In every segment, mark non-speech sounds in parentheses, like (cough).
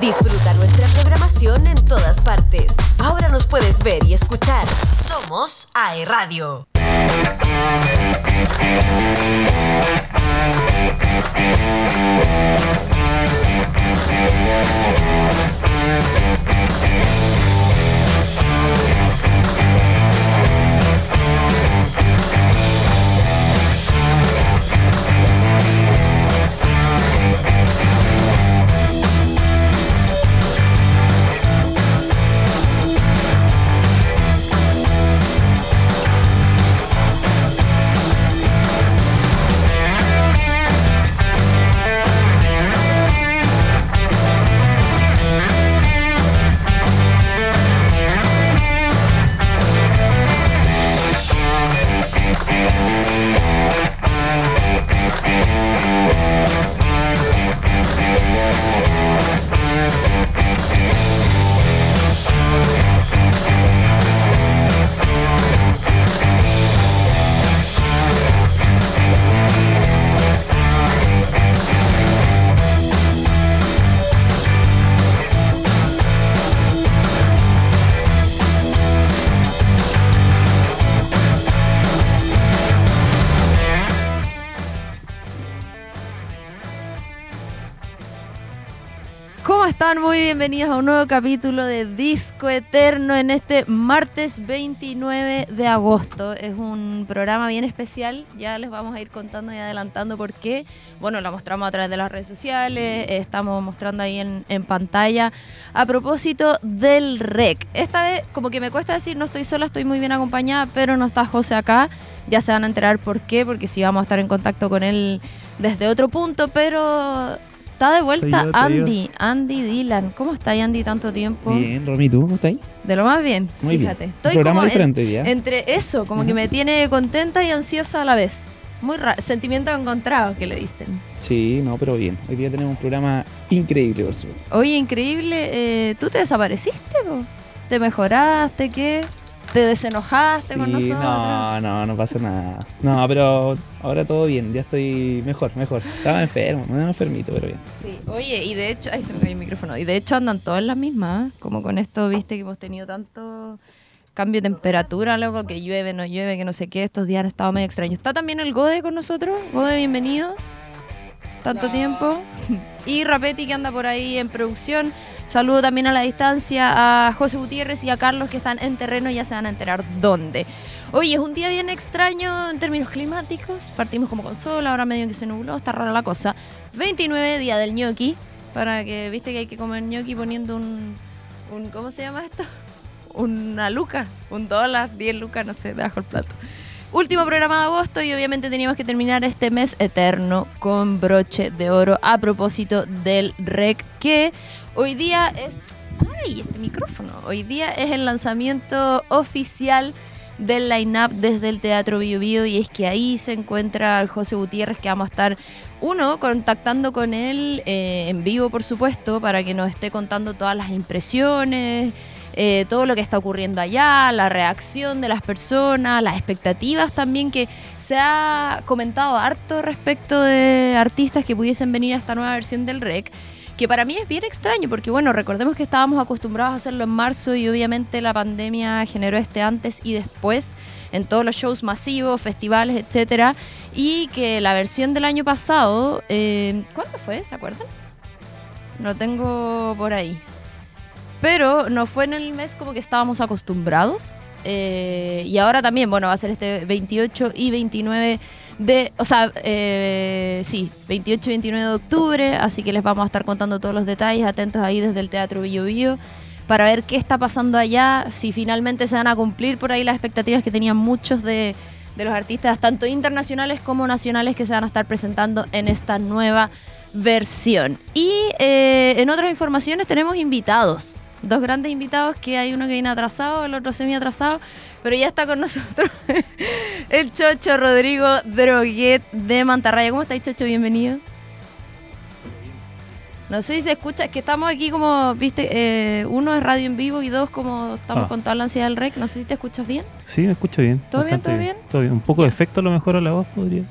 Disfruta nuestra programación en todas partes. Ahora nos puedes ver y escuchar. Somos AE Radio. Bienvenidos a un nuevo capítulo de Disco Eterno en este martes 29 de agosto. Es un programa bien especial, ya les vamos a ir contando y adelantando por qué. Bueno, lo mostramos a través de las redes sociales, estamos mostrando ahí en, pantalla. A propósito del REC, esta vez como que me cuesta decir no estoy sola, estoy muy bien acompañada, pero no está José acá. Ya se van a enterar por qué, porque sí vamos a estar en contacto con él desde otro punto, pero Está de vuelta Andy, Andy Dylan. ¿Cómo está Andy tanto tiempo? Bien, Romy, ¿tú cómo estás? De lo más bien, Muy fíjate. Bien. Estoy programa diferente día. Entre eso, como que me tiene contenta y ansiosa a la vez. Muy raro, sentimiento encontrado que le dicen. Sí, no, pero bien. Hoy día tenemos un programa increíble, por supuesto. Oye, increíble. Eh, ¿Tú te desapareciste? ¿Te mejoraste? ¿Qué? ¿Te desenojaste con nosotros? No, no, no pasa nada. No, pero ahora todo bien, ya estoy mejor, mejor. Estaba enfermo, me enfermito, pero bien. Sí, oye, y de hecho, ahí se me cayó el micrófono, y de hecho andan todas las mismas, ¿eh? como con esto, viste, que hemos tenido tanto cambio de temperatura, luego que llueve, no llueve, que no sé qué, estos días han estado medio extraños. ¿Está también el Gode con nosotros? Gode, bienvenido. Tanto tiempo. (laughs) Y Rapetti que anda por ahí en producción. Saludo también a la distancia a José Gutiérrez y a Carlos que están en terreno y ya se van a enterar dónde. Oye, es un día bien extraño en términos climáticos. Partimos como con sol, ahora medio que se nubló, está rara la cosa. 29, día del ñoqui. Para que, viste que hay que comer ñoqui poniendo un, un ¿cómo se llama esto? Una luca, un dólar, 10 lucas, no sé, debajo el plato. Último programa de agosto y obviamente teníamos que terminar este mes eterno con broche de oro a propósito del REC que hoy día es... ¡Ay, este micrófono! Hoy día es el lanzamiento oficial del line-up desde el Teatro Bio, Bio y es que ahí se encuentra José Gutiérrez que vamos a estar uno contactando con él eh, en vivo por supuesto para que nos esté contando todas las impresiones eh, todo lo que está ocurriendo allá, la reacción de las personas, las expectativas también que se ha comentado harto respecto de artistas que pudiesen venir a esta nueva versión del REC que para mí es bien extraño, porque bueno, recordemos que estábamos acostumbrados a hacerlo en marzo y obviamente la pandemia generó este antes y después en todos los shows masivos, festivales, etcétera, y que la versión del año pasado, eh, ¿cuándo fue? ¿Se acuerdan? Lo tengo por ahí. Pero no fue en el mes como que estábamos acostumbrados. Eh, y ahora también, bueno, va a ser este 28 y 29 de, o sea, eh, sí, 28 y 29 de octubre, así que les vamos a estar contando todos los detalles, atentos ahí desde el Teatro Bio Bio, para ver qué está pasando allá, si finalmente se van a cumplir por ahí las expectativas que tenían muchos de, de los artistas, tanto internacionales como nacionales, que se van a estar presentando en esta nueva versión. Y eh, en otras informaciones tenemos invitados dos grandes invitados que hay uno que viene atrasado, el otro semi atrasado, pero ya está con nosotros (laughs) el Chocho Rodrigo Droguet de Mantarraya. ¿Cómo estáis, Chocho? Bienvenido. No sé si se escucha, es que estamos aquí como, viste, eh, uno es radio en vivo y dos como estamos ah. con toda la ansiedad del rec. No sé si te escuchas bien. Sí, me escucho bien. ¿Todo bien, todo bien? Todo bien. Un poco de efecto a lo mejor a la voz podría.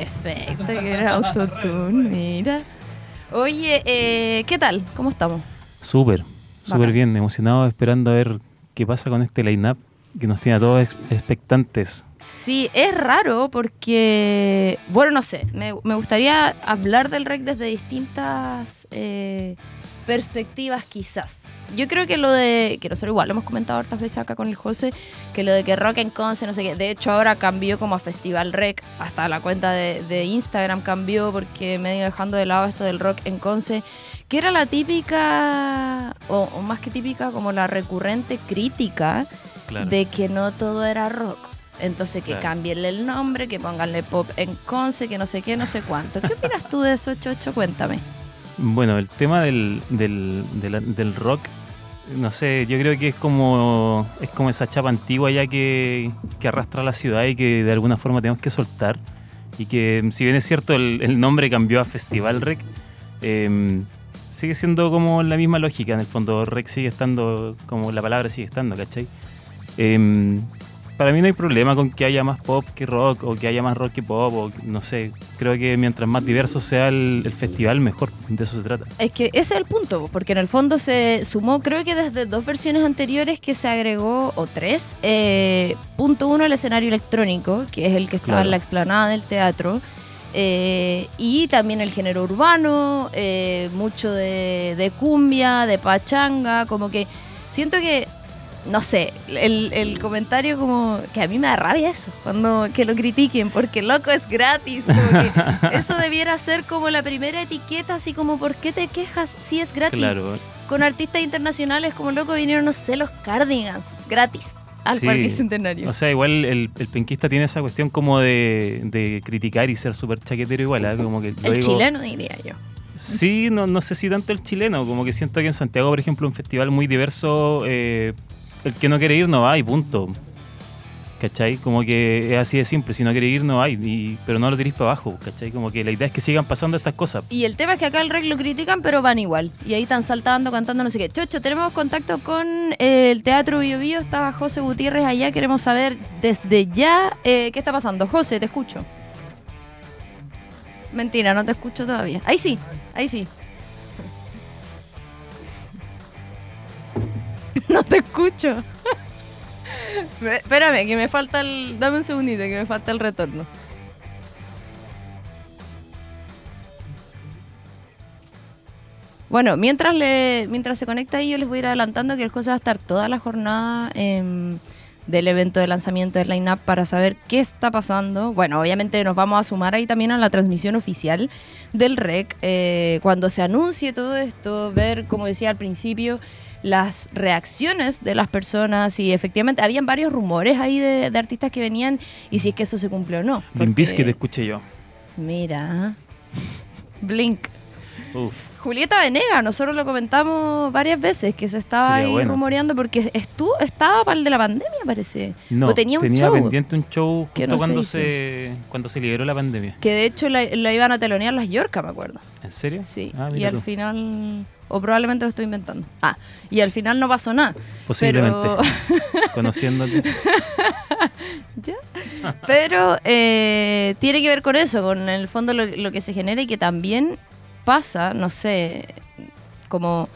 efecto, que era autotune, mira. Oye, eh, ¿qué tal? ¿Cómo estamos? Súper, súper bien, emocionado esperando a ver qué pasa con este line-up que nos tiene a todos ex- expectantes. Sí, es raro porque, bueno, no sé, me, me gustaría hablar del rec desde distintas eh, perspectivas quizás. Yo creo que lo de, que nosotros igual lo hemos comentado hartas veces acá con el José, que lo de que rock en Conce, no sé qué, de hecho ahora cambió como a Festival Rec, hasta la cuenta de, de Instagram cambió porque medio dejando de lado esto del rock en Conce, que era la típica, o, o más que típica, como la recurrente crítica de que no todo era rock. Entonces que Claro. cambienle el nombre, que pónganle pop en Conce, que no sé qué, no sé cuánto. ¿Qué opinas tú de eso, Chocho? Cuéntame. Bueno, el tema del, del, del- del rock, no sé, yo creo que es como, es como esa chapa antigua ya que, que arrastra a la ciudad y que de alguna forma tenemos que soltar. Y que si bien es cierto el, el nombre cambió a Festival Rec, eh, sigue siendo como la misma lógica. En el fondo, Rec sigue estando, como la palabra sigue estando, ¿cachai? Eh, para mí no hay problema con que haya más pop que rock o que haya más rock que pop o no sé, creo que mientras más diverso sea el, el festival mejor, de eso se trata. Es que ese es el punto, porque en el fondo se sumó, creo que desde dos versiones anteriores que se agregó, o tres, eh, punto uno, el escenario electrónico, que es el que estaba Claro. en la explanada del teatro, eh, y también el género urbano, eh, mucho de, de cumbia, de pachanga, como que siento que, no sé, el, el comentario como que a mí me da rabia eso, cuando que lo critiquen, porque loco es gratis, como que (laughs) eso debiera ser como la primera etiqueta, así como ¿por qué te quejas si es gratis? Claro, Con artistas internacionales como loco vinieron, no sé, los Cardigans, gratis, al Sí. Parque Centenario. o sea, igual el, el penquista tiene esa cuestión como de, de criticar y ser súper chaquetero igual, ¿ah? como que el digo- chileno diría yo. Sí, no, no sé si tanto el chileno, como que siento que en Santiago, por ejemplo, un festival muy diverso, eh, el que no quiere ir no va y punto. ¿Cachai? Como que es así de simple, si no quiere ir no va, y- y- pero no lo tiréis para abajo, ¿cachai? Como que la idea es que sigan pasando estas cosas. Y el tema es que acá el rec lo critican, pero van igual. Y ahí están saltando, cantando, no sé qué. Chocho, tenemos contacto con eh, el Teatro Bio Bio. Estaba José Gutiérrez allá. Queremos saber desde ya eh, qué está pasando. José, te escucho. Mentira, no te escucho todavía. Ahí sí, ahí sí. (laughs) No te escucho. (laughs) Me- Espérame, que me falta el... Dame un segundito, que me falta el retorno. Bueno, mientras le, mientras se conecta ahí, yo les voy a ir adelantando que el José va a estar toda la jornada em, del evento de lanzamiento del line-up para saber qué está pasando. Bueno, obviamente nos vamos a sumar ahí también a la transmisión oficial del REC. eh, cuando se anuncie todo esto, ver, como decía al principio, las reacciones de las personas y efectivamente habían varios rumores ahí de, de artistas que venían y si es que eso se cumplió o no. Porque- Bizkit escuché yo. Mira. Blink. Uf, Julieta Venega, nosotros lo comentamos varias veces, que se estaba Sería ahí bueno. rumoreando porque estuvo, estaba para el de la pandemia, parece. no, o tenía un show. pendiente un show Que no cuando, se, cuando se liberó la pandemia. Que de hecho la, la iban a telonear las Yorka, me acuerdo. ¿En serio? Sí. Ah, y al final. O probablemente lo estoy inventando. Ah, y al final no pasó nada. Posiblemente. Pero, (laughs) (laughs) Conociéndote. pero eh, tiene que ver con eso, con el fondo lo, lo que se genera y que también pasa, no sé, como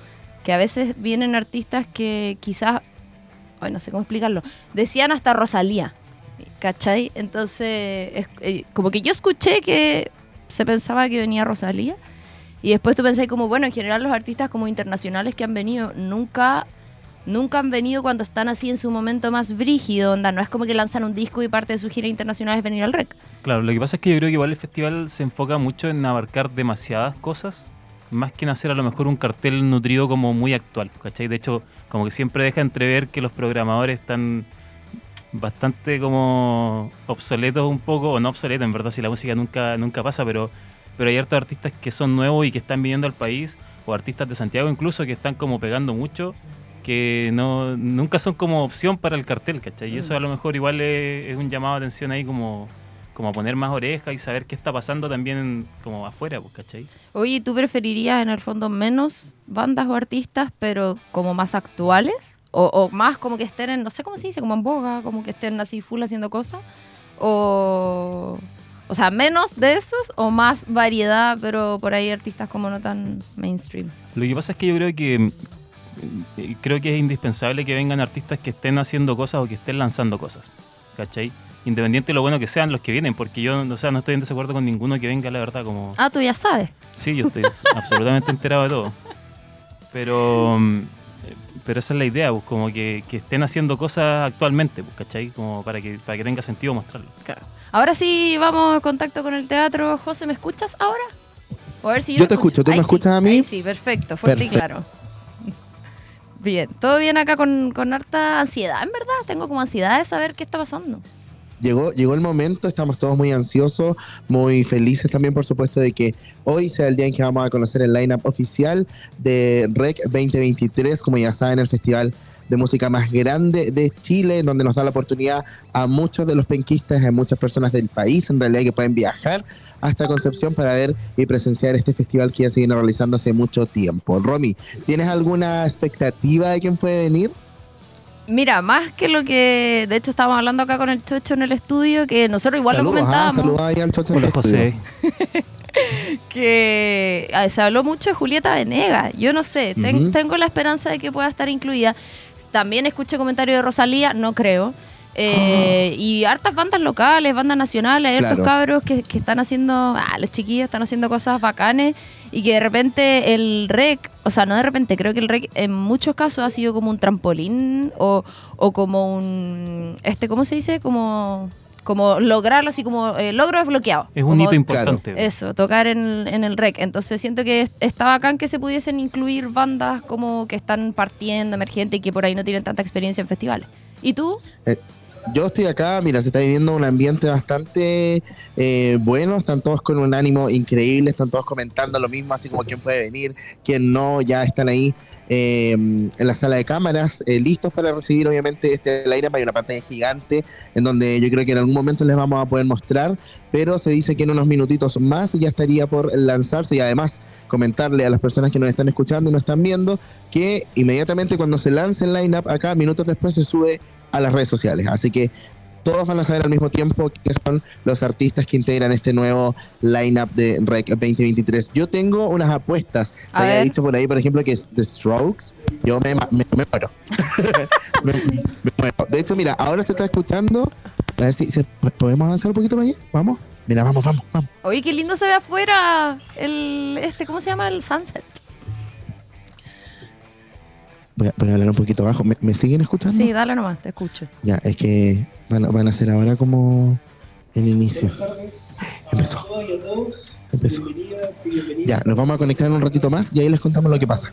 que a veces vienen artistas que quizás, ay, no sé cómo explicarlo, decían hasta Rosalía, ¿cachai? Entonces, es- eh, como que yo escuché que se pensaba que venía Rosalía y después tú pensás como, bueno, en general los artistas como internacionales que han venido nunca... Nunca han venido cuando están así en su momento más brígido, onda. No es como que lanzan un disco y parte de su gira internacional es venir al rec. Claro, lo que pasa es que yo creo que igual el festival se enfoca mucho en abarcar demasiadas cosas, más que en hacer a lo mejor un cartel nutrido como muy actual, ¿cachai? De hecho, como que siempre deja entrever que los programadores están bastante como obsoletos un poco, o no obsoletos, en verdad, si la música nunca, nunca pasa, pero, pero hay hartos artistas que son nuevos y que están viniendo al país, o artistas de Santiago incluso, que están como pegando mucho, que no nunca son como opción para el cartel, ¿cachai? Y eso a lo mejor igual es, un llamado de atención ahí como, como a poner más oreja y saber qué está pasando también como afuera, pues, ¿cachai? Oye, ¿tú preferirías en el fondo menos bandas o artistas, pero como más actuales? O, o más como que estén en, no sé cómo se dice, como en boga, como que estén así full haciendo cosas? ¿O, O sea, menos de esos o más variedad, pero por ahí artistas como no tan mainstream. Lo que pasa es que yo creo que eh, creo que es indispensable que vengan artistas que estén haciendo cosas o que estén lanzando cosas. ¿Cachai? Independiente de lo bueno que sean los que vienen, porque yo o sea, no estoy en desacuerdo con ninguno que venga, la verdad, como... Ah, tú ya sabes. Sí, yo estoy (laughs) absolutamente enterado de todo. Pero, mm, pero esa es la idea, pues, como que, que estén haciendo cosas actualmente, pues, ¿cachai? Como para que, para que tenga sentido mostrarlo. Claro. Ahora sí vamos en contacto con el teatro. José, ¿me escuchas ahora? A ver si yo, Yo te escucho, ¿tú me sí, escuchas a mí? ahí sí, perfecto, fuerte y Perfecto. claro. (laughs) Bien, todo bien acá con, con harta ansiedad, en verdad. Tengo como ansiedad de saber qué está pasando. Llegó, llegó el momento, estamos todos muy ansiosos, muy felices también, por supuesto, de que hoy sea el día en que vamos a conocer el lineup oficial de REC 2023, como ya saben, el festival de música más grande de Chile, donde nos da la oportunidad a muchos de los penquistas, a muchas personas del país, en realidad, que pueden viajar hasta Concepción para ver y presenciar este festival que ya se viene realizando hace mucho tiempo. Romy, ¿tienes alguna expectativa de quién puede venir? Mira, más que lo que. De hecho, estábamos hablando acá con el Chocho en el estudio, que nosotros igual saludos, lo ah, comentábamos. saludos ahí al Chocho Hola. José. (laughs) que ah, se habló mucho de Julieta Venegas. Yo no sé, ten- tengo la esperanza de que pueda estar incluida. También escuché comentarios de Rosalía, no creo. Eh, Y hartas bandas locales, bandas nacionales, hay hartos Claro. cabros que, que están haciendo, ah, los chiquillos están haciendo cosas bacanes y que de repente el rec, o sea, no de repente, creo que el rec en muchos casos ha sido como un trampolín o, o como un, este, ¿cómo se dice? Como, como lograrlo así como eh, logro desbloqueado. Es un Como- hito importante. eso, tocar en, en el rec. Entonces siento que es- está bacán que se pudiesen incluir bandas como que están partiendo, emergentes y que por ahí no tienen tanta experiencia en festivales. ¿Y tú? Yo estoy acá, mira, se está viviendo un ambiente bastante eh, bueno, están todos con un ánimo increíble, están todos comentando lo mismo, así como quién puede venir, quién no, ya están ahí eh, en la sala de cámaras, eh, listos para recibir obviamente este lineup, hay una pantalla gigante en donde yo creo que en algún momento les vamos a poder mostrar, pero se dice que en unos minutitos más ya estaría por lanzarse y además comentarle a las personas que nos están escuchando y nos están viendo que inmediatamente cuando se lance el lineup acá, minutos después se sube a las redes sociales. Así que todos van a saber al mismo tiempo quiénes son los artistas que integran este nuevo lineup de REC 2023. Yo tengo unas apuestas. Se había dicho por ahí, por ejemplo, que es The Strokes. Yo me, me, me muero. (laughs) (laughs) me, me muero. De hecho, mira, ahora se está escuchando. A ver si se- podemos avanzar un poquito para allá. Vamos. Mira, vamos, vamos, vamos. Oye, qué lindo se ve afuera el, este, ¿cómo se llama? El sunset. Voy a, voy a hablar un poquito abajo. ¿Me, me siguen escuchando? Sí, dale nomás, te escucho. Ya, es que van, a- van a hacer ahora como el inicio. Empezó. Empezó. Ya, nos vamos a conectar un ratito más y ahí les contamos lo que pasa.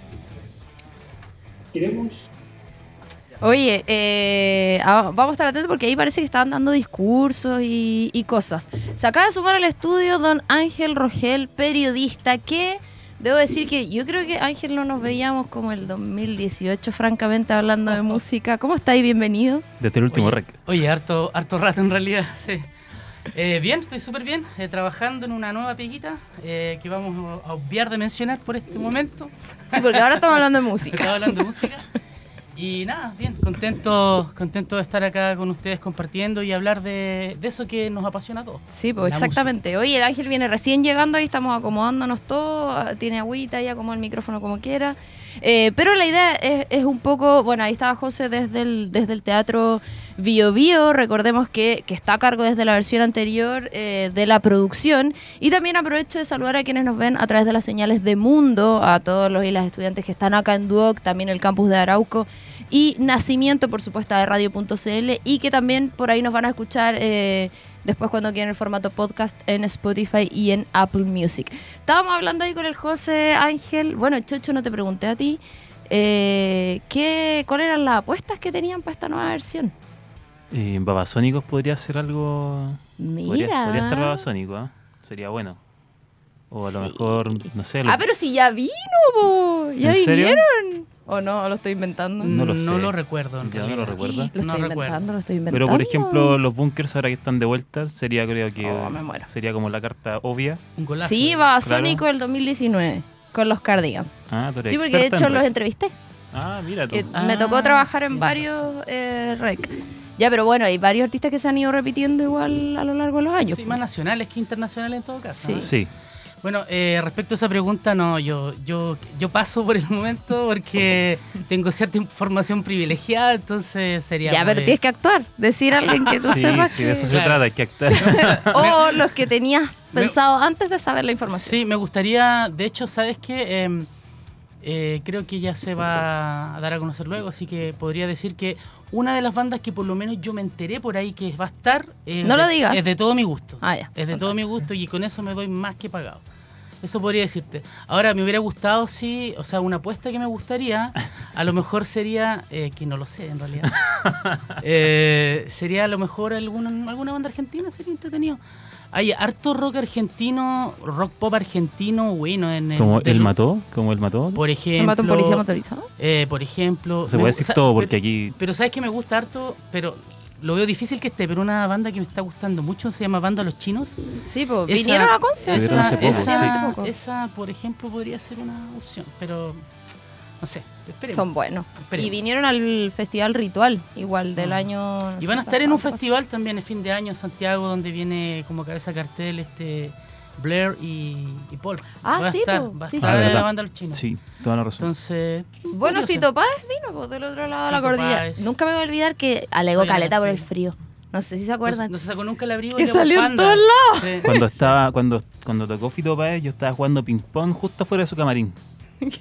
Oye, eh, ah, vamos a estar atentos porque ahí parece que estaban dando discursos y, y cosas. Se acaba de sumar al estudio don Ángel Rogel, periodista, que debo decir que yo creo que Ángel no nos veíamos como el 2018, francamente, hablando de música. ¿Cómo estáis? Bienvenido. Desde el último Oye, rec. Oye, harto, harto rato en realidad, sí. Eh, bien, estoy súper bien, eh, trabajando en una nueva peguita eh, que vamos a obviar de mencionar por este momento. Sí, porque ahora estamos hablando de música. (laughs) Estaba hablando de música. Y nada, bien, contento, contento de estar acá con ustedes compartiendo y hablar de, de eso que nos apasiona a todos. Sí, pues exactamente. Oye, el Ángel viene recién llegando, ahí estamos acomodándonos todo, ah, tiene agüita, ya como el micrófono como quiera. Eh, pero la idea es, es un poco, bueno, ahí estaba José desde el, desde el teatro Bio Bio, recordemos que, que está a cargo desde la versión anterior eh, de la producción. Y también aprovecho de saludar a quienes nos ven a través de las señales de Mundo, a todos los y las estudiantes que están acá en Duoc, también el campus de Arauco y Nacimiento, por supuesto, de radio.cl y que también por ahí nos van a escuchar eh, después cuando quieran el formato podcast en Spotify y en Apple Music. Estábamos hablando ahí con el José Ángel, bueno, Chocho, no te pregunté a ti, eh, ¿qué, ¿cuáles eran las apuestas que tenían para esta nueva versión? Eh, Babasónicos podría ser algo. Mira. Podría, podría estar Babasónico, ¿ah? Sería bueno. O a lo Sí. mejor, no sé. lo- Ah, pero si ya vino, po. ¿ya ¿En serio? vinieron? ¿O no? ¿O lo estoy inventando? No lo sé. No lo recuerdo, en Ya no lo recuerdo. Lo No estoy recuerdo. inventando, lo estoy inventando. Pero por ejemplo, los bunkers ahora que están de vuelta, sería creo que Oh, me muero. sería como la carta obvia. Un golazo. Sí, Babasónico el 2019, con los Cardigans. Ah, tú eres Sí, porque de hecho en los entrevisté. Ah, mira tú. Que Ah, me tocó trabajar en varios eh, rec. Ya, pero bueno, hay varios artistas que se han ido repitiendo igual a lo largo de los años. Sí, pues. más nacionales que internacionales en todo caso. Sí. ¿no? Sí. Bueno, eh, respecto a esa pregunta, no, yo, yo, yo paso por el momento porque (laughs) tengo cierta información privilegiada, entonces sería. Ya, pero tienes que actuar, decir a alguien que tú Sí, sepas sí, de eso se Claro. trata, hay que actuar. (laughs) (laughs) O los que tenías Me- pensado antes de saber la información. Sí, me gustaría, de hecho, ¿sabes qué? Em, eh, creo que ya se va a dar a conocer luego, así que podría decir que una de las bandas que por lo menos yo me enteré por ahí que va a estar es, No lo de, digas. es de todo mi gusto. Ah, ya. Es de todo mi gusto y con eso me doy más que pagado. Eso podría decirte. Ahora, me hubiera gustado, sí, o sea, una apuesta que me gustaría, a lo mejor sería, eh, que no lo sé en realidad, (laughs) eh, sería a lo mejor alguna, alguna banda argentina, sería entretenido. Hay harto rock argentino, rock pop argentino, bueno, en el... Como él mató, como él mató. Por ¿Me ejemplo... mata un policía motorizado? eh, por ejemplo... Se puede decir todo pero- porque aquí. pero sabes que me gusta harto, pero lo veo difícil que esté, pero una banda que me está gustando mucho se llama Banda Los Chinos. Sí, pues Esa- vinieron a Conce. Esa, esa, sí. esa, por ejemplo, podría ser una opción, pero no sé, esperemos. Son buenos. Esperemos. Y vinieron al Festival Ritual, igual del Ah. año... no Y van a estar en un pasado, festival también el fin de año en Santiago, donde viene como cabeza cartel este Blair y, y Paul. Ah, va a sí, estar, a Sí, estar sí, la sí. banda Los Chinos. Sí, toda la razón. Entonces, Bueno, Fito. Páez vino pues, del otro lado de la cordillera. Páez. Nunca me voy a olvidar que alegó a caleta por el frío. No sé si se No, acuerdan. no se sacó nunca el abrigo. Que a salió en todos Sí. Cuando estaba, cuando, cuando tocó Fito Páez, yo estaba jugando ping pong justo afuera de su camarín.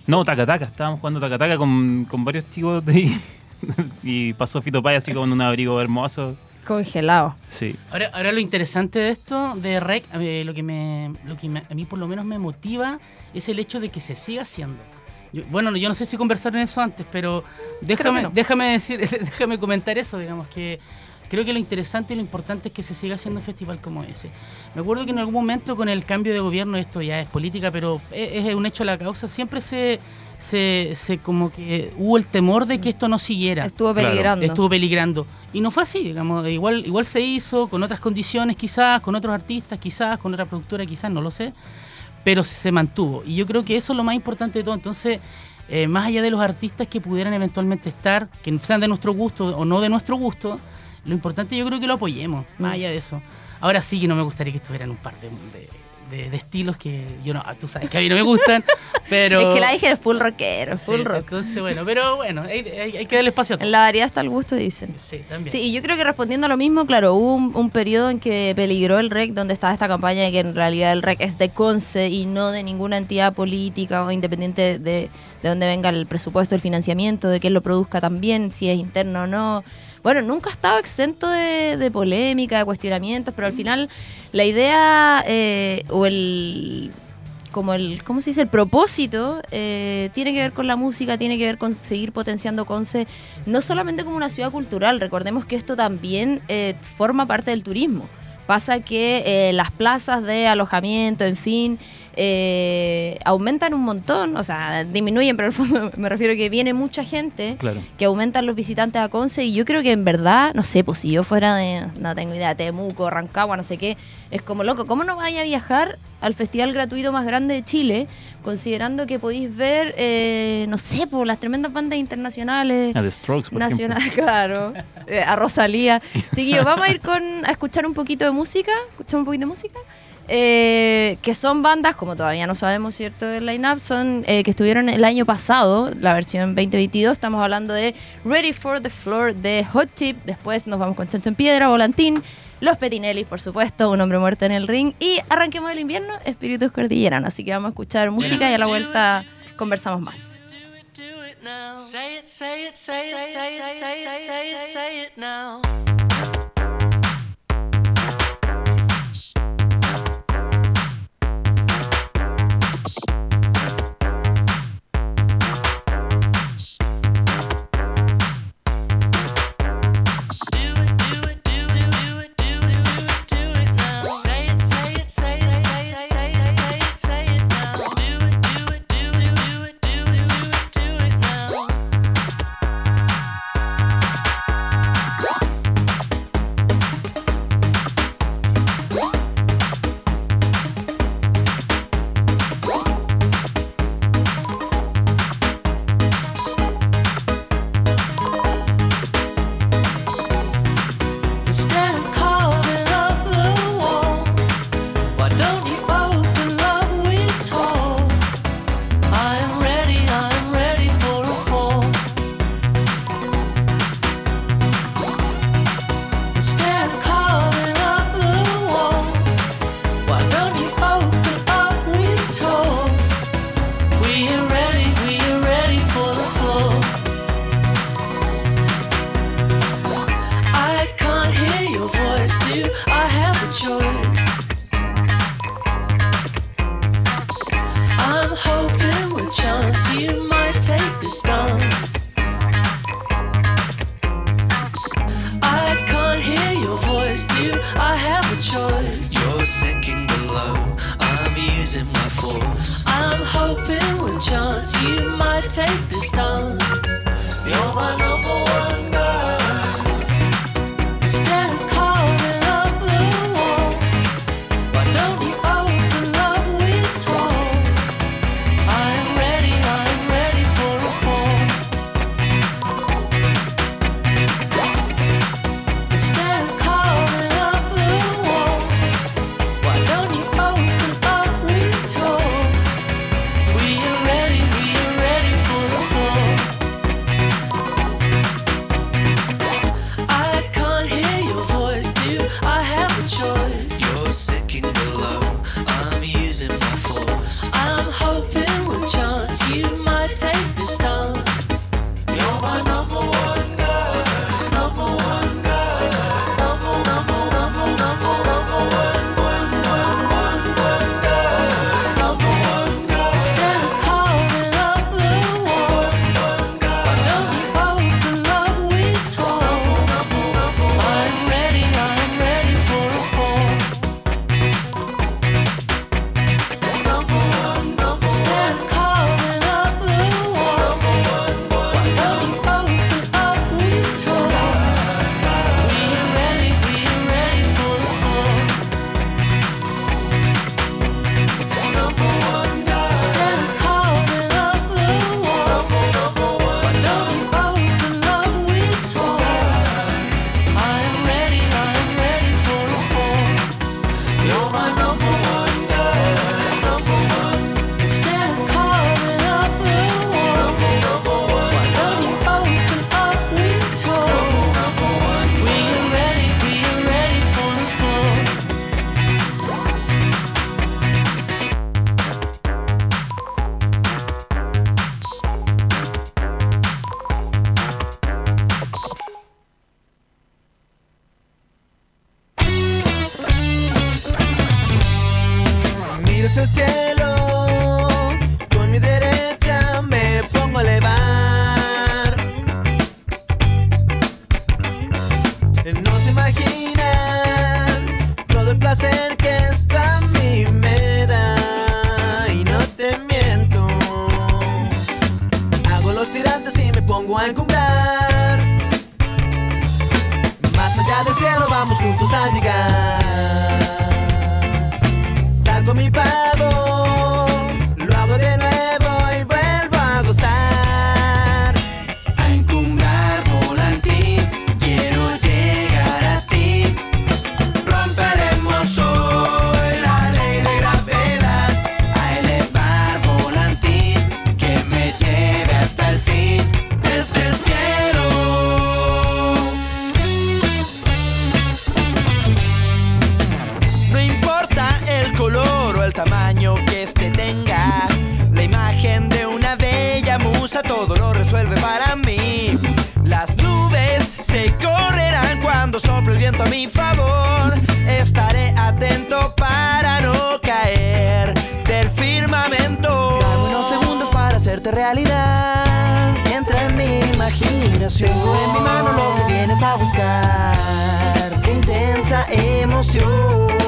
No, taca taca, estábamos jugando taca taca con, con varios chicos de ahí. (laughs) y pasó Fito Páez así con un abrigo hermoso. Congelado. Sí. Ahora, ahora lo interesante de esto, de REC, eh, lo que, me, lo que me- a mí por lo menos me motiva es el hecho de que se siga haciendo. Yo- bueno, yo no sé si conversaron eso antes, pero déjame, no. déjame decir, (laughs) déjame comentar eso, digamos, que creo que lo interesante y lo importante es que se siga haciendo un festival como ese. Me acuerdo que en algún momento con el cambio de gobierno, esto ya es política, pero es, es un hecho la causa, siempre se, se, se como que hubo el temor de que esto no siguiera Estuvo Claro. peligrando. estuvo peligrando. Y no fue así, digamos, igual, igual se hizo con otras condiciones quizás, con otros artistas quizás, con otra productora quizás, no lo sé, pero se mantuvo. Y yo creo que eso es lo más importante de todo. Entonces, eh, más allá de los artistas que pudieran eventualmente estar, que sean de nuestro gusto o no de nuestro gusto, lo importante yo creo que lo apoyemos, más Mm. allá de eso. Ahora sí que no me gustaría que estuvieran un par de, de- de- de estilos que yo no, tú sabes que a mí no me gustan, (laughs) pero... Es que la dije es full rockero, Sí, full rock. Entonces, bueno, pero bueno, hay, hay- hay que darle espacio a todo. En la variedad está el gusto, dicen. Sí, también. Sí, y yo creo que respondiendo a lo mismo, claro, hubo un, un periodo en que peligró el REC, donde estaba esta campaña de que en realidad el REC es de Conce y no de ninguna entidad política o independiente de, de dónde venga el presupuesto, el financiamiento, de quién lo produzca también, si es interno o no. Bueno, nunca ha estado exento de, polémica, de cuestionamientos, pero al final la idea eh, o el como el, ¿cómo se dice? El propósito eh, tiene que ver con la música, tiene que ver con seguir potenciando Conce, no solamente como una ciudad cultural, recordemos que esto también eh, forma parte del turismo. Pasa que las plazas de alojamiento, en fin, eh, aumentan un montón, o sea, disminuyen, pero (laughs) me refiero a que viene mucha gente Claro. que aumentan los visitantes a Conce y yo creo que en verdad, no sé, pues si yo fuera de, no tengo idea, Temuco, Rancagua, no sé qué, es como loco, ¿cómo no vaya a viajar al festival gratuito más grande de Chile, considerando que podéis ver, eh, no sé, por las tremendas bandas internacionales? A The Strokes, por Nacional, ejemplo. (laughs) claro. Eh, a Rosalía. (laughs) Chiquillos, vamos a ir con a escuchar un poquito de música. Escuchamos un poquito de música. Eh, que son bandas, como todavía no sabemos, ¿cierto? El line-up, son eh, que estuvieron el año pasado, la versión 2022. Estamos hablando de Ready for the Floor de Hot Chip. Después nos vamos con Chancho en Piedra, Volantín. Los Petinelli, por supuesto, Un Hombre Muerto en el Ring. Y arranquemos el invierno, Espíritus Cordilleran. Así que vamos a escuchar música y a la vuelta conversamos más. Say it, say it, say it, say it, say it, say it, say it now. renunciou.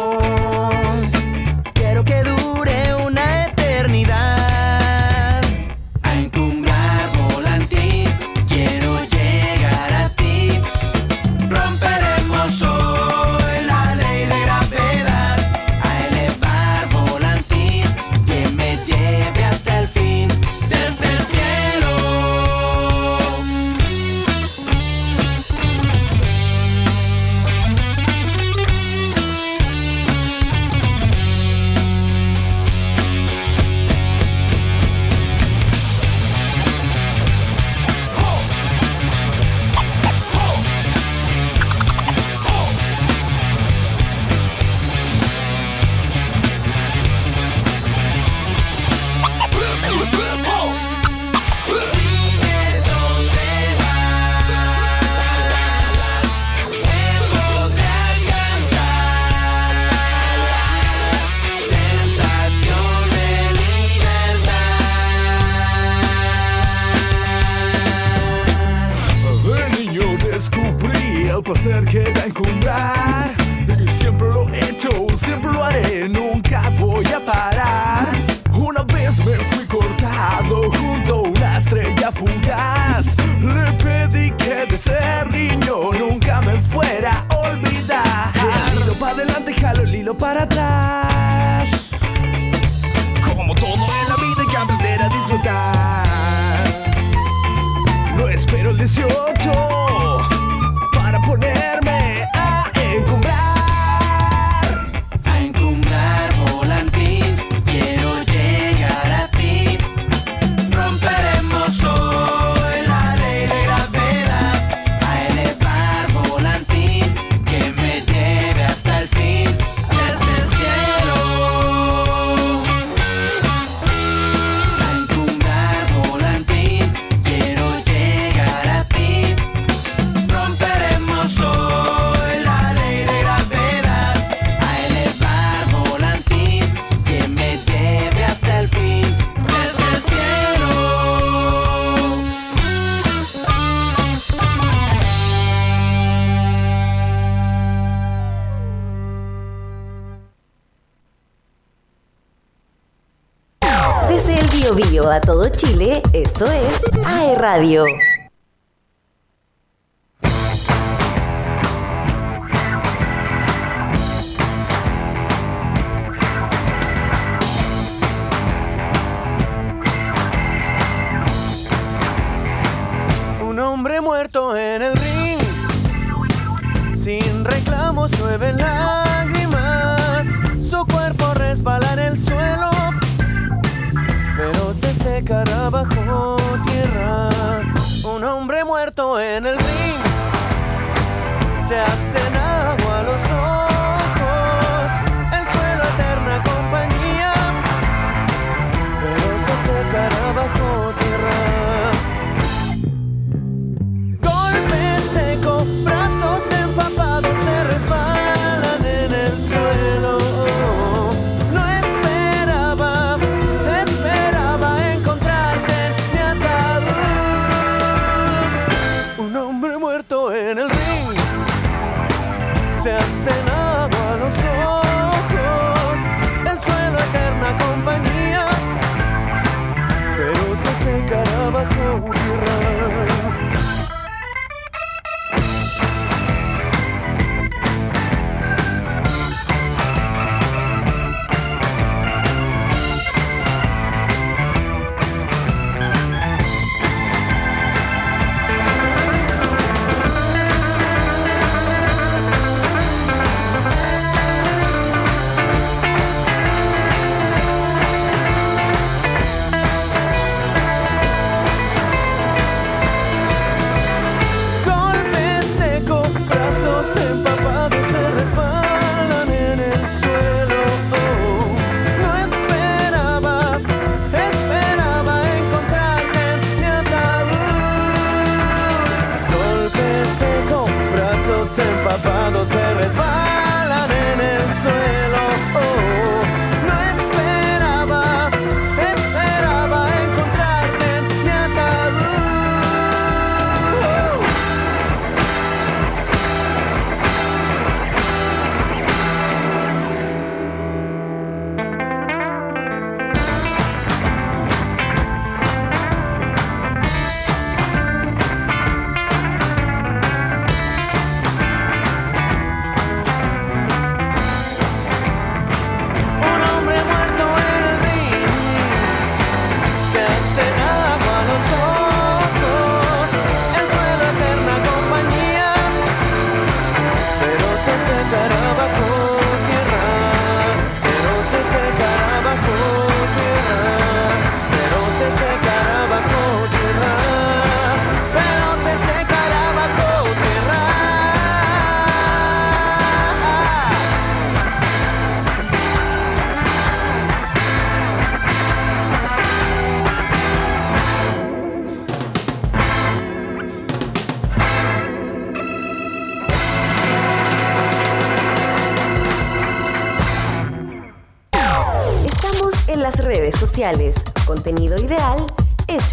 sabio.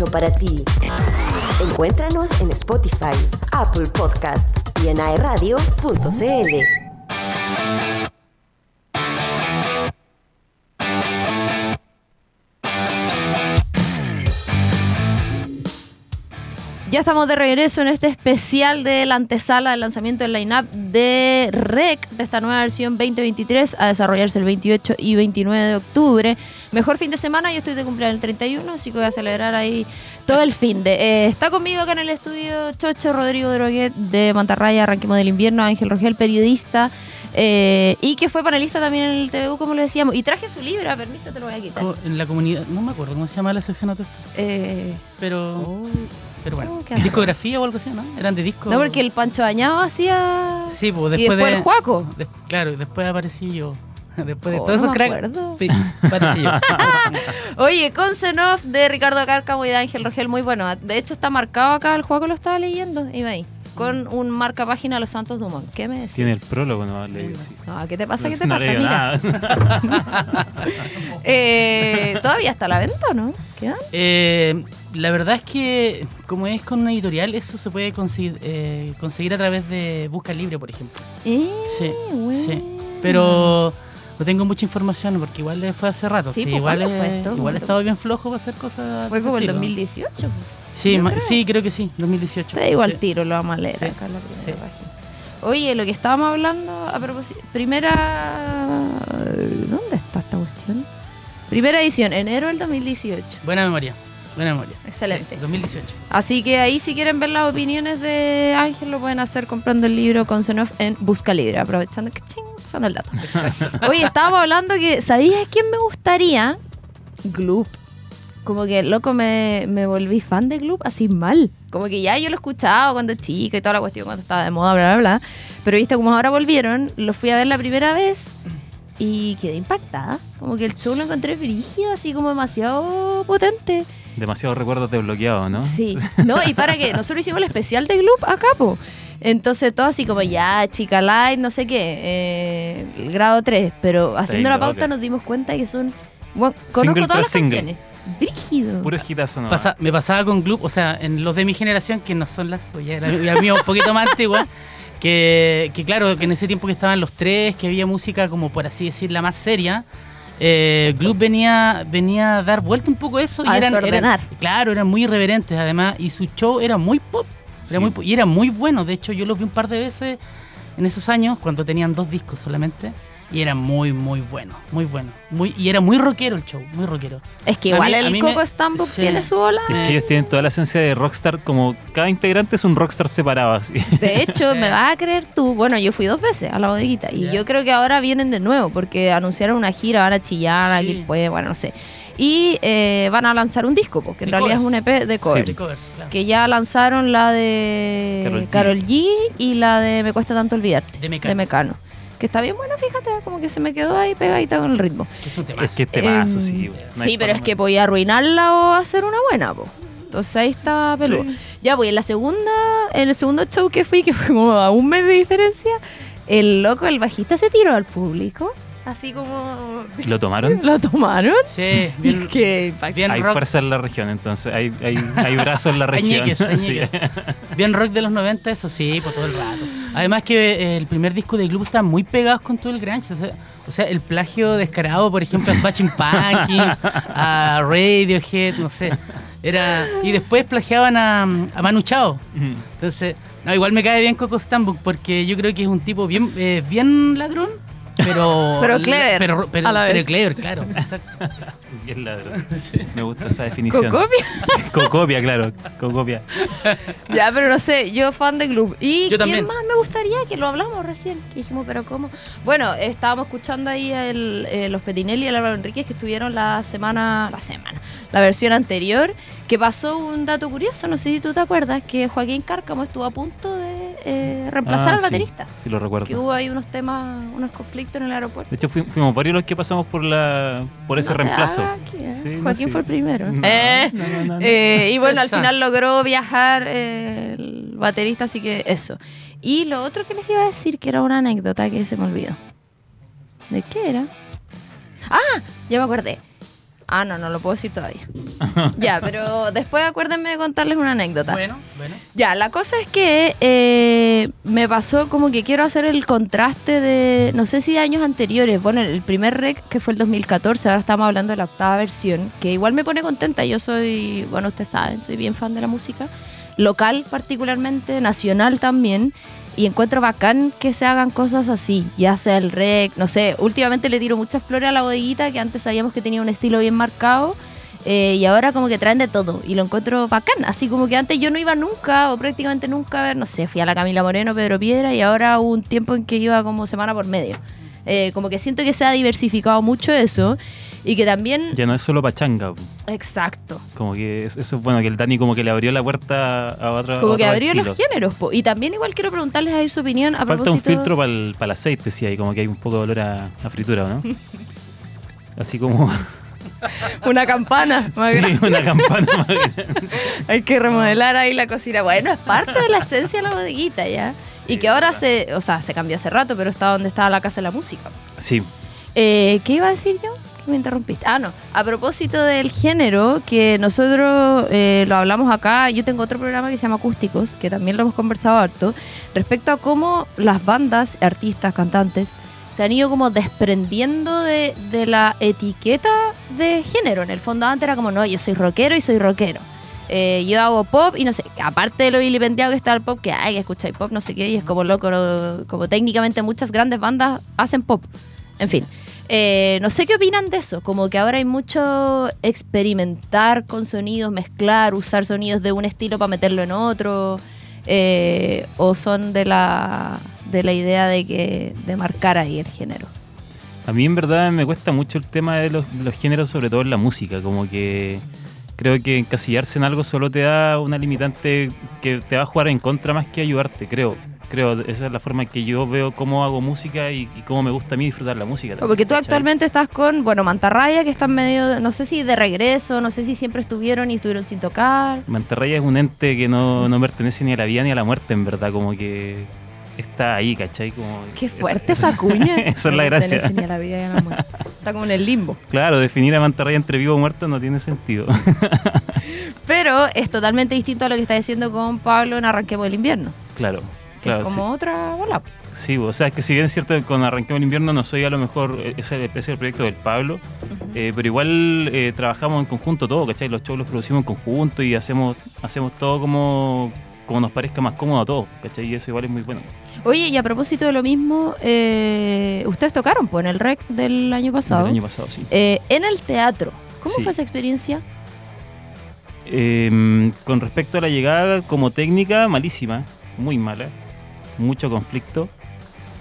para ti. Encuéntranos en Spotify, Apple Podcast y en aeradio.cl. Ya estamos de regreso en este especial de la antesala del lanzamiento del line-up de REC, de esta nueva versión 2023, a desarrollarse el 28 y 29 de octubre. Mejor fin de semana, yo estoy de cumpleaños el 31, así que voy a celebrar ahí todo el fin de. Eh, está conmigo acá en el estudio Chocho Rodrigo Droguet de Mantarraya, Arranquemos del Invierno, Ángel Rogel, periodista. eh, y que fue panelista también en el TVU, como le decíamos. Y traje su libro, a permiso, te lo voy a quitar. En la comunidad, no me acuerdo cómo se llama la sección de todo esto. Eh, Pero, pero bueno, Oh, discografía o algo así, ¿no? Eran de disco. no, porque el Pancho Bañado hacía. Sí, pues y después, después de. el Juaco. de- claro, después aparecí yo. (laughs) Después de Oh, todos no esos cracks. (laughs) Oye, Consenoff de Ricardo Cárcamo y de Ángel Rogel, muy bueno. De hecho, está marcado acá, el juego lo estaba leyendo, iba ahí. Con un marca página Los Santos Dumont. ¿Qué me decís? Tiene el prólogo, no leí. sí. No, ¿qué te pasa? ¿Qué te No pasa? Mira. (laughs) Eh, ¿Todavía está a la venta o no? ¿Quedan? Eh, la verdad es que, como es con una editorial, eso se puede conseguir, eh, conseguir a través de Busca Libre, por ejemplo. Eh, Sí, bueno. sí. Pero no tengo mucha información porque igual fue hace rato. Sí, Sí, pues, igual ¿cuándo fue esto? igual he estado bien flojo para hacer cosas. Fue como el ese estilo. 2018. Sí, creo. sí, creo que sí, 2018. Te digo al Sí. tiro, lo vamos a leer Sí, acá en la primera sí. página. Oye, lo que estábamos hablando, a propósito, primera... ¿Dónde está esta cuestión? Primera edición, enero del 2018. Buena memoria, buena memoria. Excelente. Sí, 2018. Así que ahí si quieren ver las opiniones de Ángel lo pueden hacer comprando el libro con Sonoff en Busca Libre, aprovechando que ching, usando el dato. Oye, estábamos hablando que, ¿sabías quién me gustaría? Gloop. Como que, loco, me, me volví fan de Gloop así mal. Como que ya yo lo escuchaba cuando chica y toda la cuestión cuando estaba de moda, bla, bla, bla. Pero viste como ahora volvieron, lo fui a ver la primera vez y quedé impactada. Como que el show lo encontré brígido, así como demasiado potente. Demasiados recuerdos desbloqueados, ¿no? Sí, (laughs) no, y para que nosotros hicimos el especial de Gloop acá, po. Entonces todo así como ya, chica light, no sé qué, eh, el grado 3, pero haciendo la pauta nos dimos cuenta que son, bueno, conozco Single todas las single. canciones. Brígido. Puro hitazo, ¿no? Pasa- me pasaba con Gloop, o sea, en los de mi generación, que no son las suyas, la, la mía un poquito más antigua, que, que claro, que en ese tiempo que estaban los tres, que había música como por así decir la más seria, eh, Gloop venía, venía a dar vuelta un poco eso A y eran, desordenar. eran- claro, eran muy irreverentes además, y su show era muy pop, era Sí. muy pop, y era muy bueno, de hecho yo los vi un par de veces en esos años, cuando tenían dos discos solamente. Y era muy, muy bueno, muy bueno. Muy, y era muy rockero el show, muy rockero. Es que A igual mí- el Coco me- Stambuk sí. tiene su ola. Es que ellos tienen toda la esencia de rockstar, como cada integrante es un rockstar separado, así. De hecho, (laughs) me vas a creer tú, bueno, yo fui dos veces a la bodeguita y yo creo que ahora vienen de nuevo porque anunciaron una gira, van a chillar, Sí. aquí pues, bueno, no sé. Y eh, van a lanzar un disco, porque en De realidad es un. EP de covers. De covers, claro. que ya lanzaron la de Karol G. Carol G y la de Me cuesta tanto olvidarte, De Mecano. Que está bien bueno, fíjate, como que se me quedó ahí pegadita con el ritmo. Es un temazo. Es que este mazo, Em, sí. no sí, pero es que podía arruinarla o hacer una buena, po. Entonces ahí está peludo. Ya voy, en la segunda, en el segundo show que fui, que fue como a un mes de diferencia, el loco, el bajista se tiró al público. Así como (laughs) ¿Lo tomaron? lo tomaron. Sí, bien, (laughs) Que bien hay rock. fuerza en la región, entonces hay, hay, hay brazos en la (laughs) región. Sí. Bien rock de los 90, eso sí, por todo el rato. Además que eh, el primer disco de Gloop está muy pegados con todo el grunge. O sea, el plagio descarado, por ejemplo, a Smashing Pumpkins, a Radiohead, no sé. Era, y después plagiaban a, a Manu Chao. Entonces, no, igual me cae bien Coco Stambuk porque yo creo que es un tipo bien, eh, bien ladrón, pero. (laughs) Pero clever, Pero, pero, a la pero vez. clever, claro. (laughs) Exacto. Bien ladrón. Me gusta esa definición. Cocopia. (laughs) Cocopia, claro. Cocopia. Ya, pero no sé, yo fan de Gloop. ¿Y Yo quién también. más me gustaría? Que lo hablamos recién. Que dijimos, pero ¿cómo? Bueno, estábamos escuchando ahí el, eh, los Petinelli y el Álvaro Enríquez que estuvieron la semana, la semana, la versión anterior, que pasó un dato curioso, no sé si tú te acuerdas, que Joaquín Cárcamo estuvo a punto de eh, reemplazar Ah, al sí, baterista. Sí, lo recuerdo. Que hubo ahí unos temas, unos conflictos en el aeropuerto. De hecho, fui- fuimos varios los que pasamos por la por ese No reemplazo. aquí, ¿eh? Sí, no, Joaquín sí. fue el primero. No, Eh, no, no, no, no. eh, y bueno, al final logró viajar eh, el baterista, así que eso. Y lo otro que les iba a decir, que era una anécdota que se me olvidó. ¿De qué era? Ah, ya me acordé. Ah, no, no lo puedo decir todavía. (laughs) ya, pero después acuérdenme de contarles una anécdota. Bueno, bueno. Ya, la cosa es que eh, me pasó como que quiero hacer el contraste de, no sé si de años anteriores. Bueno, el primer rec que fue el 2014, ahora estamos hablando de la octava versión, que igual me pone contenta. Yo soy, bueno, ustedes saben, soy bien fan de la música, local particularmente, nacional también. Y encuentro bacán que se hagan cosas así, ya sea el rec, no sé, últimamente le tiro muchas flores a la bodeguita, que antes sabíamos que tenía un estilo bien marcado, eh, y ahora como que traen de todo y lo encuentro bacán. Así como que antes yo no iba nunca o prácticamente nunca a ver, no sé, fui a la Camila Moreno, Pedro Piedra y ahora hubo un tiempo en que iba como semana por medio. Eh, como que siento que se ha diversificado mucho eso y que también... Ya no es solo pachanga. Exacto. Como que es- eso es bueno, que el Dani como que le abrió la puerta a otra Como que otro abrió estilo. los géneros. po. Y también igual quiero preguntarles ahí su opinión a Falta un filtro para el, el aceite, sí, ahí como que hay un poco de olor a, a fritura, ¿no? (laughs) Así como (laughs) Una campana. más sí, grande. una campana más grande. (laughs) Hay que remodelar ahí la cocina. Bueno, es parte de la esencia de la bodeguita ya. y que ahora se, o sea, se cambió hace rato, pero está donde estaba la Casa de la Música. Sí, Eh, ¿Qué iba a decir yo? Me interrumpiste. Ah, no. A propósito del género, que nosotros eh, lo hablamos acá, yo tengo otro programa que se llama Acústicos, que también lo hemos conversado harto, respecto a cómo las bandas, artistas, cantantes, se han ido como desprendiendo de, de la etiqueta de género. En el fondo antes era como, no, yo soy rockero y soy rockero. Eh, yo hago pop y no sé, aparte de lo vilipendiado que está el pop, que hay que escuchar pop, no sé qué, y es como loco, como técnicamente muchas grandes bandas hacen pop. En fin, eh, no sé qué opinan de eso, como que ahora hay mucho experimentar con sonidos, mezclar, usar sonidos de un estilo para meterlo en otro, eh, o son de la, de la idea de que de marcar ahí el género. a mí en verdad me cuesta mucho el tema de los, de los géneros, sobre todo en la música, como que creo que encasillarse en algo solo te da una limitante que te va a jugar en contra más que ayudarte, creo. Creo, esa es la forma en que yo veo cómo hago música y, y cómo me gusta a mí disfrutar la música. también, Porque tú ¿cachai? actualmente estás con, bueno, Mantarraya, que están medio, de- no sé si de regreso, no sé si siempre estuvieron y estuvieron sin tocar. Mantarraya es un ente que no, no pertenece ni a la vida ni a la muerte, en verdad, como que está ahí, ¿cachai? Como Qué fuerte esa (laughs) cuña. Esa es la gracia. la vida la muerte. Está como en el limbo. Claro, definir a Mantarraya entre vivo o muerto no tiene sentido. (laughs) Pero es totalmente distinto a lo que está diciendo con Pablo en Arranquemos el Invierno. claro, Que claro. es sí. como otra bola. Sí, o sea, es que si bien es cierto que con Arranquemos el Invierno no soy a lo mejor, ese ese es el proyecto del Pablo, eh, pero igual eh, trabajamos en conjunto todo, ¿cachai? Los shows los producimos en conjunto y hacemos, hacemos todo como, como nos parezca más cómodo a todos, ¿cachai? Y eso igual es muy bueno. Oye, y a propósito de lo mismo, eh, ustedes tocaron pues, en el REC del año pasado. El año pasado, sí. En el teatro. ¿Cómo Sí. fue esa experiencia? Eh, con respecto a la llegada como técnica, malísima, muy mala, mucho conflicto,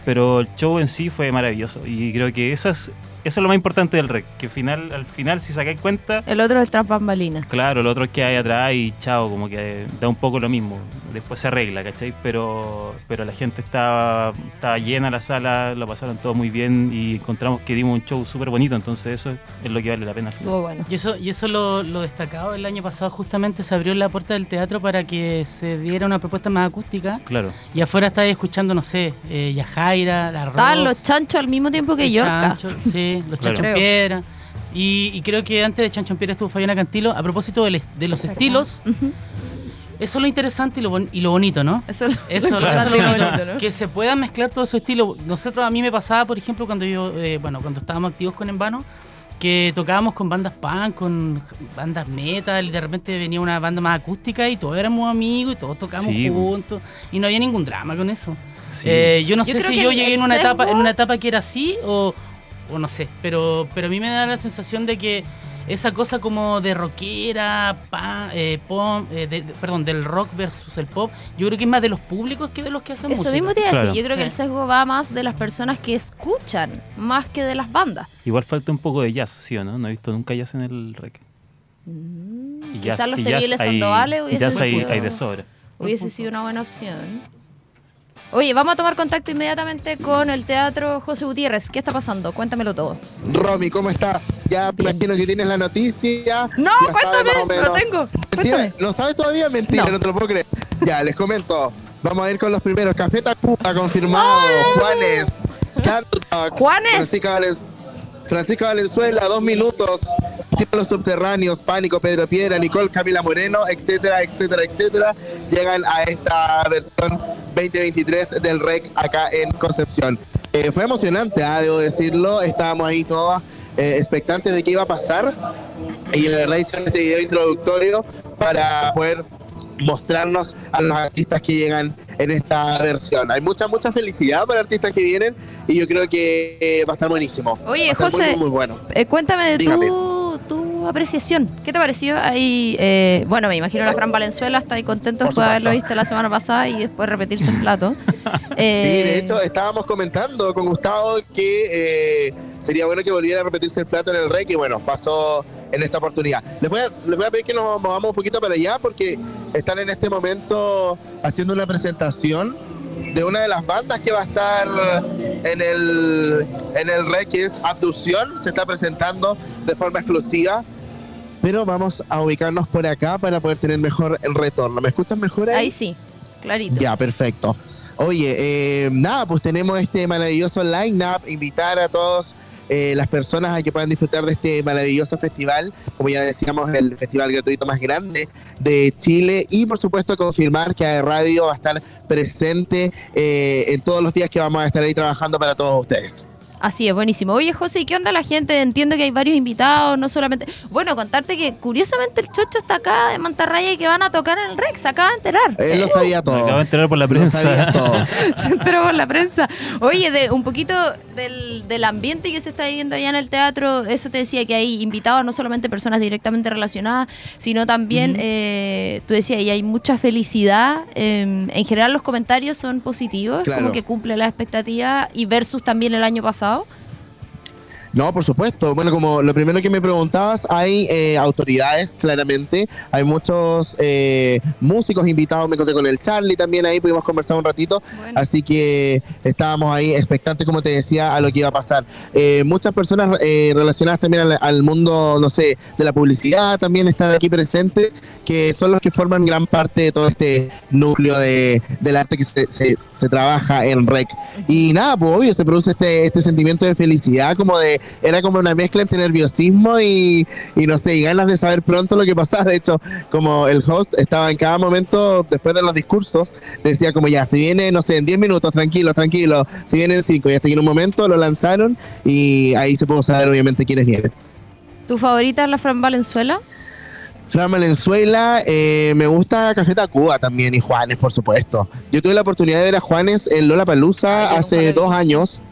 pero el show en sí fue maravilloso y creo que eso es, eso es lo más importante del rec, que al final, al final si sacáis cuenta, El otro es el tras bambalinas. claro, lo otro es que hay atrás y chao, como que da un poco lo mismo, después se arregla, ¿cachai? Pero, pero la gente estaba, estaba llena la sala, lo pasaron todo muy bien y encontramos que dimos un show súper bonito, entonces eso es lo que vale la pena. Estuvo bueno. Y eso, y eso lo, lo destacado el año pasado, justamente se abrió la puerta del teatro para que se diera una propuesta más acústica. Claro. Y afuera estáis escuchando, no sé, eh, Yajaira, la Estaban los chanchos al mismo tiempo que el Yorka. Chancho, sí, los Claro. Chancho en Piedra. Y, y creo que antes de Chancho Piedra estuvo Fabiana Cantilo. A propósito de, los estilos, eso es lo interesante y lo, bon- y lo bonito, ¿no? Eso es lo- Eso, lo lo- eso es lo importante y lo bonito. Que se puedan mezclar todos esos estilos. Nosotros, a mí me pasaba, por ejemplo, cuando yo, eh, bueno, cuando estábamos activos con Envano, que tocábamos con bandas punk, con bandas metal, y de repente venía una banda más acústica y todos éramos amigos y todos tocábamos Sí, po. juntos. Y no había ningún drama con eso. Sí. Eh, yo no Yo sé si yo llegué en una etapa, en una etapa que era así o, o no sé, pero, pero a mí me da la sensación de que esa cosa como de rockera, pa- eh, pop, eh, de- de- perdón, del rock versus el pop, yo creo que es más de los públicos que de los que hacen Eso música. mismo te iba a decir. Claro. Yo creo que el sesgo va más de las personas que escuchan, más que de las bandas. Igual falta un poco de jazz, ¿sí o no? No he visto nunca jazz en el rec. Y Mm, Quizás los terribles Sandoales hubiesen jazz hay, sido- hay de sobra. Hubiese sido una buena opción. Oye, vamos a tomar contacto inmediatamente con el Teatro José Gutiérrez. ¿Qué está pasando? Cuéntamelo todo. Romy, ¿cómo estás? Ya me imagino que tienes la noticia. No, cuéntame, más o no menos. tengo. Mentira, Cuéntame. ¿no sabes todavía? Mentira, No. no. te lo puedo creer. Ya, les comento. Vamos a ir con los primeros. Café Tacuba confirmado. Juanes. Candlebox. Juanes. Francisca, Valens- Francisca Valenzuela, dos minutos. Los subterráneos, Pánico, Pedro Piedra, Nicole, Camila Moreno, etcétera, etcétera, etcétera, llegan a esta versión 2023 del REC acá en Concepción. Eh, fue emocionante, ah, debo decirlo, estábamos ahí todos eh, expectantes de qué iba a pasar y la verdad hicieron este video introductorio para poder mostrarnos a los artistas que llegan en esta versión. Hay mucha, mucha felicidad para artistas que vienen y yo creo que eh, va a estar buenísimo. Oye, José, muy, muy bueno. Eh, cuéntame de tu, tu apreciación. ¿Qué te pareció? Ahí, eh, bueno, me imagino la Fran Valenzuela está ahí contento después de haberlo visto la semana pasada y después repetirse el plato. Eh, (laughs) Sí, de hecho estábamos comentando con Gustavo que eh, sería bueno que volviera a repetirse el plato en el rey y bueno, pasó en esta oportunidad. Les voy, a, les voy a pedir que nos movamos un poquito para allá porque están en este momento haciendo una presentación de una de las bandas que va a estar en el, en el rey que es Abducción, se está presentando de forma exclusiva. Pero vamos a ubicarnos por acá para poder tener mejor el retorno. ¿Me escuchan mejor ahí? ahí sí, clarito. Ya, perfecto. Oye, eh, nada, pues tenemos este maravilloso line-up, invitar a todos eh, las personas a que puedan disfrutar de este maravilloso festival, como ya decíamos, el festival gratuito más grande de Chile y por supuesto confirmar que Radio va a estar presente eh, en todos los días que vamos a estar ahí trabajando para todos ustedes. Así es, buenísimo. Oye, José, ¿y qué onda la gente? Entiendo que hay varios invitados, no solamente... Bueno, contarte que curiosamente el Chocho está acá de Mantarraya y que van a tocar en el Rex, se acaba de enterar. Él lo sabía Me todo. acabo de enterar por la Lo sabía prensa. (laughs) todo. (laughs) se enteró por la prensa. Oye, de un poquito del, del ambiente que se está viviendo allá en el teatro, eso te decía que hay invitados, no solamente personas directamente relacionadas, sino también, eh, tú decías, y hay mucha felicidad. eh, en general los comentarios son positivos, Claro. como que cumple la expectativa, y versus también el año pasado. pessoal. No, por supuesto. Bueno, como lo primero que me preguntabas, hay eh, autoridades, claramente. Hay muchos eh, músicos invitados. Me encontré con el Charlie también ahí, pudimos conversar un ratito. Bueno. Así que estábamos ahí expectantes, como te decía, a lo que iba a pasar. Eh, muchas personas eh, relacionadas también al, al mundo, no sé, de la publicidad también están aquí presentes, que son los que forman gran parte de todo este núcleo de, del arte que se, se- se trabaja en REC. Y nada, pues obvio, se produce este, este sentimiento de felicidad, como de, era como una mezcla entre nerviosismo y, y no sé, y ganas de saber pronto lo que pasaba. De hecho, como el host estaba en cada momento, después de los discursos, decía como ya, si viene, no sé, en 10 minutos, tranquilo, tranquilo, si viene en 5, y hasta que en un momento lo lanzaron y ahí se pudo saber obviamente quiénes vienen. ¿Tu favorita es la Fran Valenzuela? Fran Valenzuela, eh, me gusta Café Tacuba también y Juanes, por supuesto. Yo tuve la oportunidad de ver a Juanes en Lola Palusa hace dos años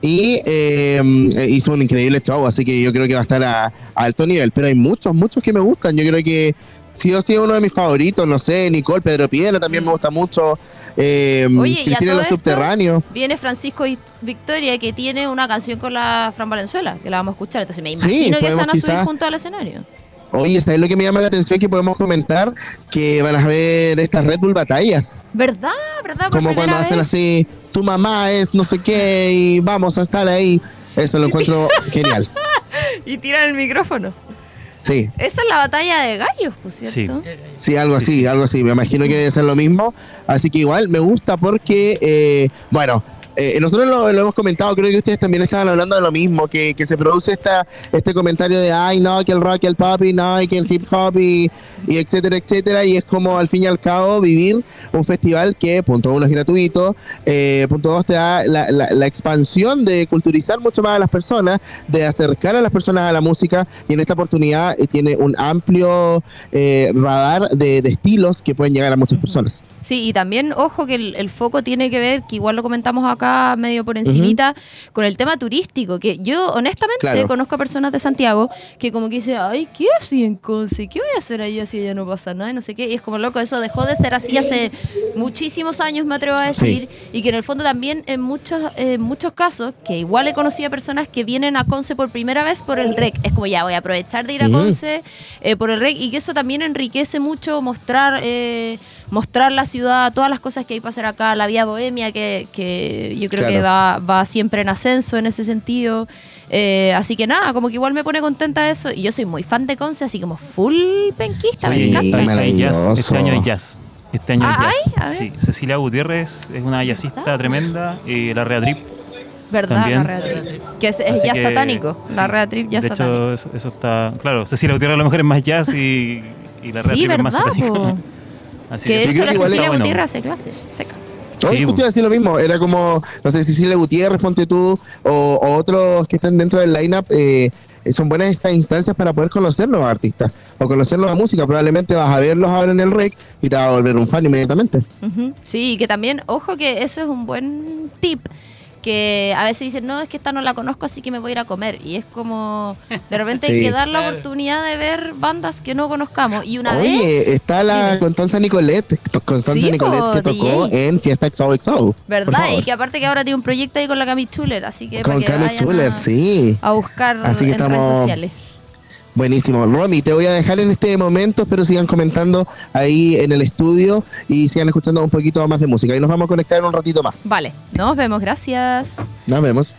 y eh, hizo un increíble show, así que yo creo que va a estar a, a alto nivel. Pero hay muchos, muchos que me gustan. Yo creo que sí o sí es uno de mis favoritos, no sé, Nicole, Pedro Piedra también me gusta mucho. Eh, Oye, Cristina Los Subterráneos. Viene Francisco y Victoria, que tiene una canción con la Fran Valenzuela, que la vamos a escuchar. Entonces me Sí, imagino que se van a subir junto al escenario. Oye, ¿sabes lo que me llama la atención? Que podemos comentar que van a ver estas Red Bull batallas. ¿Verdad? ¿Verdad? Por como cuando primera hacen vez. así, tu mamá es no sé qué y vamos a estar ahí. Eso lo encuentro (laughs) genial. Y tiran el micrófono. Sí, Esa es la batalla de gallos, pues, ¿cierto? sí, algo así, algo así. Me imagino que debe ser lo mismo. Así que igual me gusta porque, eh, bueno, eh, nosotros lo, hemos comentado, creo que ustedes también estaban hablando de lo mismo, que, que se produce esta, este comentario de, ay, no, que el rock el pop y no, y que el hip hop y, etcétera, etcétera. Y es como al fin y al cabo vivir un festival que, punto uno, es gratuito, eh, punto dos, te da la, expansión de culturizar mucho más a las personas, de acercar a las personas a la música y en esta oportunidad eh, tiene un amplio eh, radar de, estilos que pueden llegar a muchas personas. Sí, y también, ojo, que el foco tiene que ver, que igual lo comentamos acá medio por encimita, con el tema turístico, que yo honestamente Claro. conozco a personas de Santiago que como que dicen, ay, ¿qué así en Conce? ¿Qué voy a hacer allá si ya no pasa nada? Y no sé qué, y es como loco, eso dejó de ser así hace muchísimos años, me atrevo a decir, y que en el fondo también en muchos, en muchos casos, que igual he conocido a personas que vienen a Conce por primera vez por el REC, es como ya voy a aprovechar de ir a. Conce eh, por el REC, y que eso también enriquece mucho mostrar... eh, mostrar la ciudad, todas las cosas que hay para hacer acá, la vía bohemia, que, que yo creo que va, va siempre en ascenso en ese sentido. Eh, así que nada, como que igual me pone contenta eso. Y yo soy muy fan de Conce, así como full penquista, Sí, me encanta. este año hay jazz. maravilloso. Este año hay jazz. Este año Ah, jazz. Sí, Cecilia Gutiérrez es una jazzista tremenda. eh, la Rea Trip ¿Verdad? También. La Rea Trip. Que es, es que, satánico. La. Rea Trip ya de es satánico. hecho, eso, eso está. Claro, Cecilia Gutiérrez a lo mejor es más jazz y, y la Rea Sí, Trip es más ¿verdad, satánica. po? (laughs) Así Que de hecho la Cecilia bueno. Gutiérrez hace clase. Seca. Hoy Sí, justo bo. iba a decir lo mismo, era como, no sé, Cecilia Gutiérrez, ponte tú, o, o otros que están dentro del lineup, eh, son buenas estas instancias para poder conocer nuevos artistas o conocer nueva música. Probablemente vas a verlos ahora en el rec y te vas a volver un fan inmediatamente. Ujú. Sí, y que también, ojo que eso es un buen tip. Que a veces dicen, no, es que esta no la conozco, así que me voy a ir a comer. Y es como, de repente hay (laughs) que dar la Claro. oportunidad de ver bandas que no conozcamos. Y una vez, Oye, está la. Constanza Nicolette, Constanza Sí, po, que tocó DJ. en Fiesta XOXO. ¿verdad? Y que aparte que ahora tiene un proyecto ahí con la Cami Chuler, así que Con Cami Chuler, a, sí. a buscar Así que en redes estamos- sociales. Buenísimo. Romy, te voy a dejar en este momento, espero sigan comentando ahí en el estudio y sigan escuchando un poquito más de música. Y nos vamos a conectar en un ratito más. Vale, nos vemos, gracias. Nos vemos.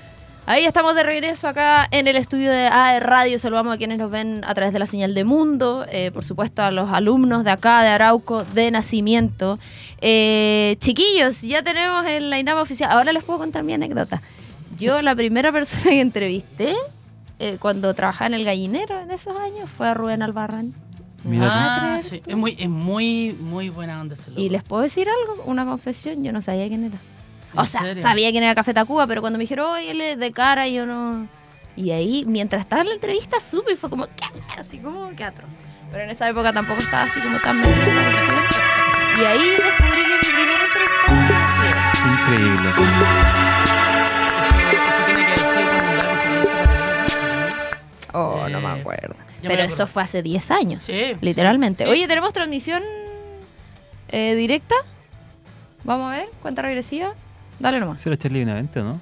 Ahí estamos de regreso acá en el estudio de AE Radio. Saludamos a quienes nos ven a través de la señal de Mundo. eh, por supuesto, a los alumnos de acá, de Arauco, de Nacimiento. Eh, chiquillos, ya tenemos el line oficial. Ahora les puedo contar mi anécdota. Yo, la primera persona que entrevisté eh, cuando trabajaba en el gallinero en esos años fue a Rubén Albarrán. Mira. Ah, Ah, sí. Es muy, es muy, muy buena onda ese loco. Y les puedo decir algo, una confesión, yo no sabía quién era. O ¿En sea, serio? sabía quién era Café Tacuba, pero cuando me dijeron, oye, él es de cara, yo no... Y ahí, mientras estaba en la entrevista, supe y fue como, ¿qué? Así como, qué atroz. Pero en esa época tampoco estaba así como tan cuestión. Y ahí descubrí que mi primera entrevista sí. Increíble. Eso, eso tiene que decir con Oh, no me Eh, acuerdo. me Pero eso fue hace 10 años, Sí, literalmente. sí. Oye, ¿tenemos transmisión eh, directa? Vamos a ver, cuenta regresiva. Dale nomás. ¿Sí era Charlie Benavente o no?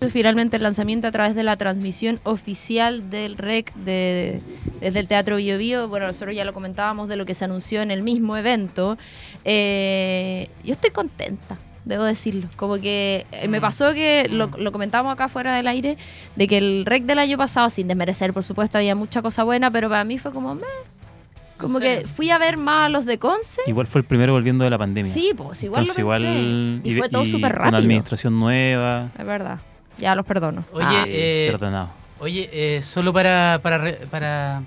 Hizo finalmente el lanzamiento a través de la transmisión oficial del REC de, desde el Teatro Bio Bio. Bueno, nosotros ya lo comentábamos de lo que se anunció en el mismo evento. Eh, yo estoy contenta, debo decirlo. Como que eh, me pasó que lo, lo comentábamos acá fuera del aire, de que el REC del año pasado, sin desmerecer, por supuesto, había mucha cosa buena, pero para mí fue como... meh. Como ¿En que fui a ver más a los de Conce. Igual fue el primero volviendo de la pandemia. Sí, pues igual Entonces, lo pensé. igual. y, fue todo súper rápido. administración nueva. Es verdad. Ya los perdono. Oye, Ah. eh, Perdonado. Oye, eh, solo para, para, re- para,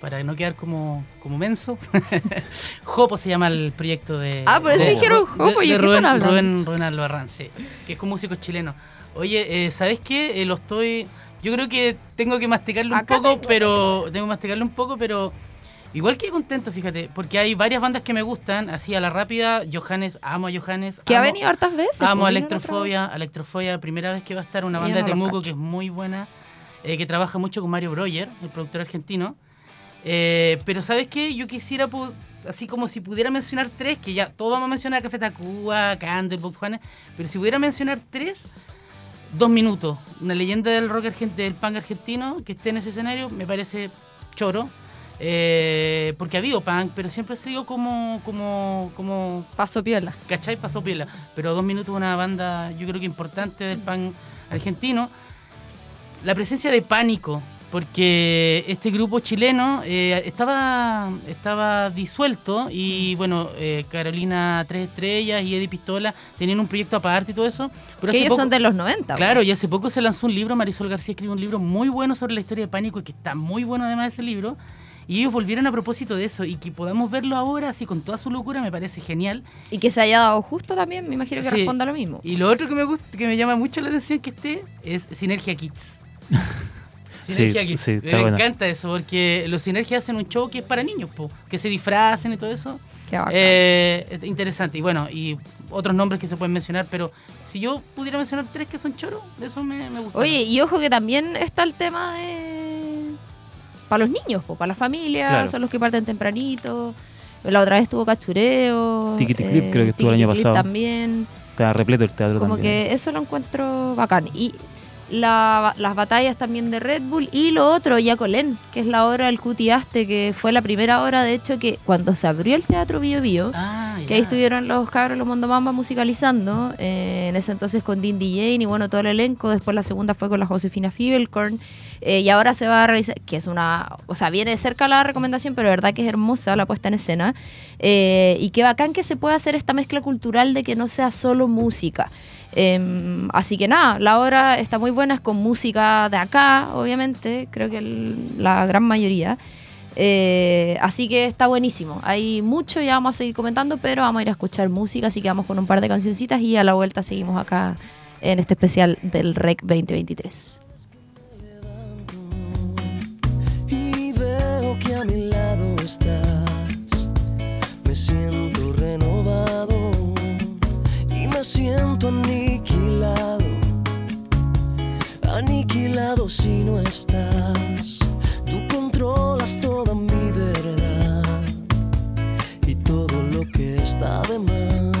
para no quedar como, como menso, (laughs) Jopo se llama el proyecto de. Ah, por eso de- dijeron Jopo, de ¿y de Rubén? Rubén, Rubén Albarrán, sí, que es un músico chileno. Oye, eh, ¿sabes qué? Eh, lo estoy. Yo creo que tengo que masticarlo Acá un poco, tengo. pero. Tengo que masticarlo un poco, pero. Igual que contento, fíjate, porque hay varias bandas que me gustan, así a la rápida, Johannes, amo a Johannes. Que ha venido hartas veces. Amo pues, a la otra Electrofobia, Electrofobia, primera vez que va a estar una banda no de Temuco que es muy buena, eh, que trabaja mucho con Mario Breuer, el productor argentino. Eh, pero ¿sabes qué? Yo quisiera, así como si pudiera mencionar tres, que ya todos vamos a mencionar Café Tacuba, Candlebox, Juanes, pero si pudiera mencionar tres, dos minutos, una leyenda del rock argentino, del punk argentino que esté en ese escenario, me parece choro. Eh, porque ha habido punk, pero siempre ha sido como, como, como Paso piola. ¿cachai? Pasó piola. Pero dos minutos una banda, yo creo que importante del pan argentino. La presencia de Pánico, porque este grupo chileno eh, estaba, estaba disuelto y bueno, eh, Carolina Tres Estrellas y Eddie Pistola tenían un proyecto aparte y todo eso. Pero que ellos poco- son de los 90. Claro, y hace poco se lanzó un libro, Marisol García escribió un libro muy bueno sobre la historia de Pánico, y que está muy bueno además ese libro. Y ellos volvieron a propósito de eso y que podamos verlo ahora así con toda su locura me parece genial. Y que se haya dado justo también, me imagino que Sí. responda lo mismo. Y lo otro que me gusta, que me llama mucho la atención que esté es Sinergia Kids. (laughs) Sí, Sinergia Kids. sí, me bueno. encanta eso porque los Sinergia hacen un show que es para niños, po, que se disfracen y todo eso. Qué. Eh, es interesante. Y bueno, y otros nombres que se pueden mencionar, pero si yo pudiera mencionar tres que son choros, eso me, me gusta. Oye, y ojo que también está el tema de. Para los niños, po, para las familias, Claro. son los que parten tempranito. La otra vez estuvo Cachureo. Tiquitiquilip, creo que estuvo el año pasado. también. Está repleto el teatro Como también. que eso lo encuentro bacán. Y la- las batallas también de Red Bull. Y lo otro, Yacolén, que es la obra del Cutiaste, que fue la primera obra, de hecho, que cuando se abrió el Teatro Bio Bio, Ah, que ahí estuvieron los cabros, los Mondomamba musicalizando, eh, en ese entonces con Dindy Jane y bueno, todo el elenco, después la segunda fue con la Josefina Fibelkorn, eh, y ahora se va a realizar, que es una, o sea, viene de cerca la recomendación, pero de verdad que es hermosa la puesta en escena, eh, y qué bacán que se pueda hacer esta mezcla cultural de que no sea solo música. Em, así que nada, la obra está muy buena, es con música de acá, obviamente, creo que la gran mayoría. Eh, así que está buenísimo. Hay mucho, ya vamos a seguir comentando, pero vamos a ir a escuchar música, así que vamos con un par de cancioncitas y a la vuelta seguimos acá en este especial del REC 2023. y veo que a mi lado estás. Siento aniquilado. Aniquilado si no estás. Tú controlas toda mi verdad y todo lo que está de más.